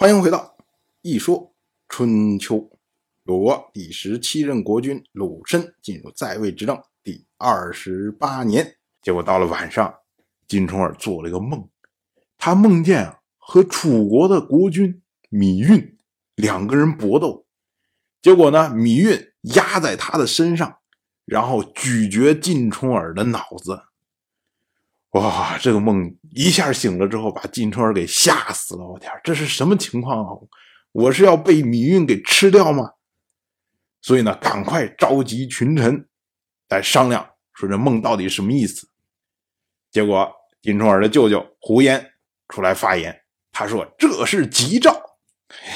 欢迎回到《一说春秋》，鲁国第十七任国君鲁申进入在位执政第二十八年，结果到了晚上，金重耳做了一个梦，他梦见啊和楚国的国君芈运两个人搏斗，结果呢，芈运压在他的身上，然后咀嚼晋重耳的脑子。哇，这个梦一下醒了之后，把晋重耳给吓死了！我天，这是什么情况啊？我是要被芈运给吃掉吗？所以呢，赶快召集群臣来商量，说这梦到底什么意思？结果晋重耳的舅舅胡延出来发言，他说：“这是吉兆。”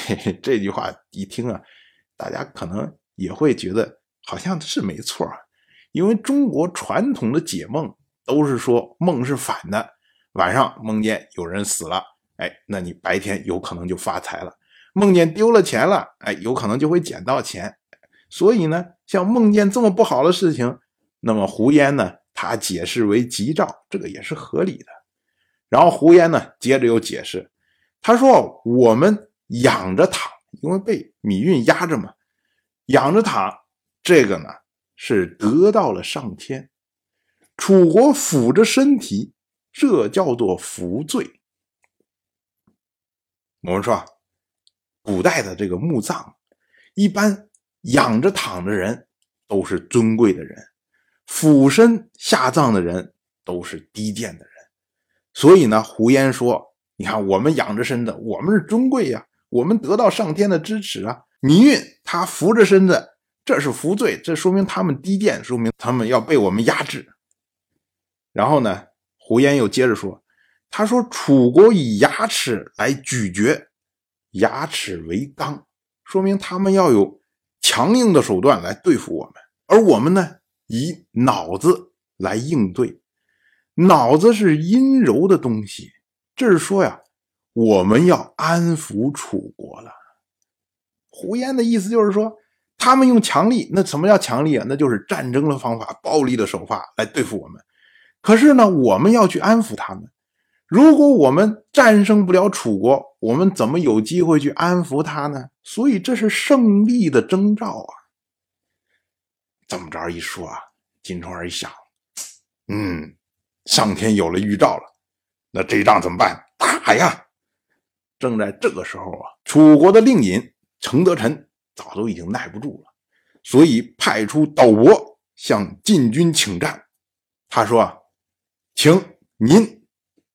嘿嘿，这句话一听啊，大家可能也会觉得好像是没错，因为中国传统的解梦。都是说梦是反的，晚上梦见有人死了，哎，那你白天有可能就发财了；梦见丢了钱了，哎，有可能就会捡到钱。所以呢，像梦见这么不好的事情，那么胡烟呢，他解释为吉兆，这个也是合理的。然后胡烟呢，接着又解释，他说我们仰着躺，因为被米运压着嘛，仰着躺，这个呢是得到了上天。楚国俯着身体，这叫做服罪。我们说，古代的这个墓葬，一般仰着躺的人都是尊贵的人，俯身下葬的人都是低贱的人。所以呢，胡言说：“你看，我们仰着身子，我们是尊贵呀，我们得到上天的支持啊。芈运他扶着身子，这是服罪，这说明他们低贱，说明他们要被我们压制。”然后呢，胡延又接着说：“他说楚国以牙齿来咀嚼，牙齿为刚，说明他们要有强硬的手段来对付我们，而我们呢，以脑子来应对。脑子是阴柔的东西，这是说呀，我们要安抚楚国了。胡延的意思就是说，他们用强力，那什么叫强力啊？那就是战争的方法、暴力的手法来对付我们。”可是呢，我们要去安抚他们。如果我们战胜不了楚国，我们怎么有机会去安抚他呢？所以这是胜利的征兆啊！这么着一说啊，金重耳一想，嗯，上天有了预兆了，那这仗怎么办？打呀！正在这个时候啊，楚国的令尹程德臣早都已经耐不住了，所以派出斗伯向晋军请战。他说。请您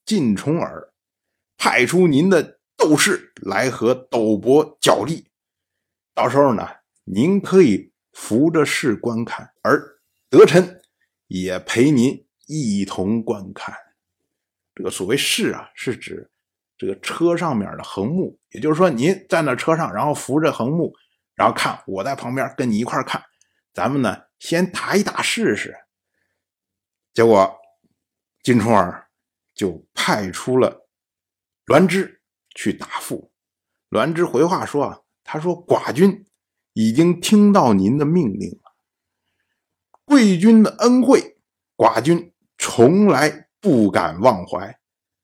进重耳派出您的斗士来和斗伯角力，到时候呢，您可以扶着士观看，而德臣也陪您一同观看。这个所谓士啊，是指这个车上面的横木，也就是说，您站在车上，然后扶着横木，然后看，我在旁边跟你一块看，咱们呢先打一打试试。结果。金冲儿就派出了栾枝去答复。栾枝回话说：“啊，他说寡君已经听到您的命令了，贵君的恩惠，寡君从来不敢忘怀。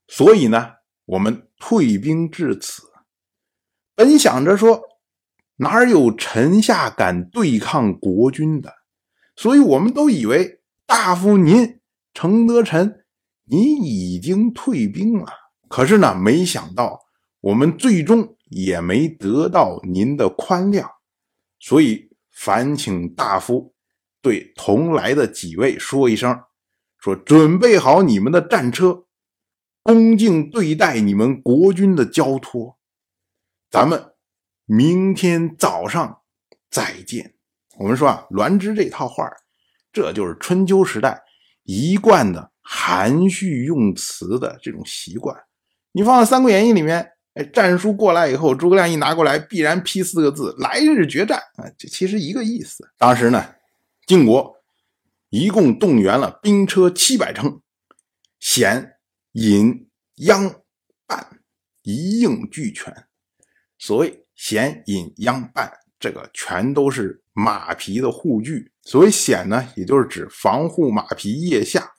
所以呢，我们退兵至此。本想着说，哪有臣下敢对抗国君的？所以我们都以为大夫您承德臣。”你已经退兵了，可是呢，没想到我们最终也没得到您的宽谅，所以烦请大夫对同来的几位说一声，说准备好你们的战车，恭敬对待你们国君的交托，咱们明天早上再见。我们说啊，栾枝这套话这就是春秋时代一贯的。含蓄用词的这种习惯，你放在《三国演义》里面，哎，战书过来以后，诸葛亮一拿过来，必然批四个字：“来日决战。”啊，这其实一个意思。当时呢，晋国一共动员了兵车七百乘，险、引、鞅、半一应俱全。所谓险、引、鞅、半，这个全都是马匹的护具。所谓险呢，也就是指防护马匹腋下。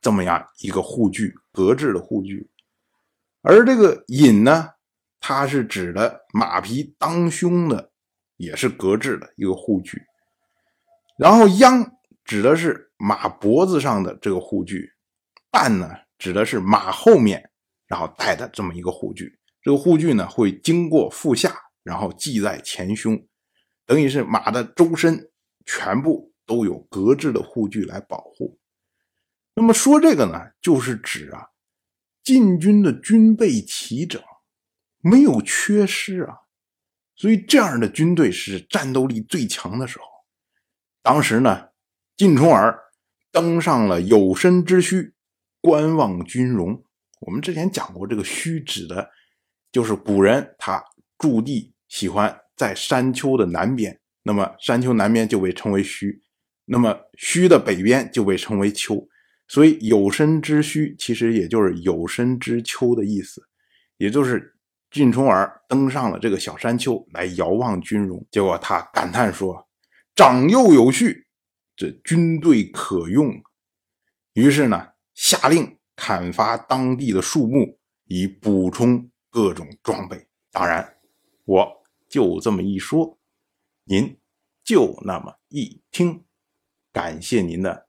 这么样一个护具，格制的护具，而这个引呢，它是指的马皮当胸的，也是革制的一个护具。然后秧指的是马脖子上的这个护具，半呢指的是马后面然后带的这么一个护具。这个护具呢会经过腹下，然后系在前胸，等于是马的周身全部都有革制的护具来保护。那么说这个呢，就是指啊，晋军的军备齐整，没有缺失啊，所以这样的军队是战斗力最强的时候。当时呢，晋重耳登上了有身之墟，观望军容。我们之前讲过，这个虚指的，就是古人他驻地喜欢在山丘的南边，那么山丘南边就被称为虚，那么虚的北边就被称为丘。所以有身之墟其实也就是有身之丘的意思，也就是晋重耳登上了这个小山丘来遥望军容，结果他感叹说。长幼有序，这军队可用。于是呢，下令砍伐当地的树木，以补充各种装备。当然，我就这么一说，您就那么一听。感谢您的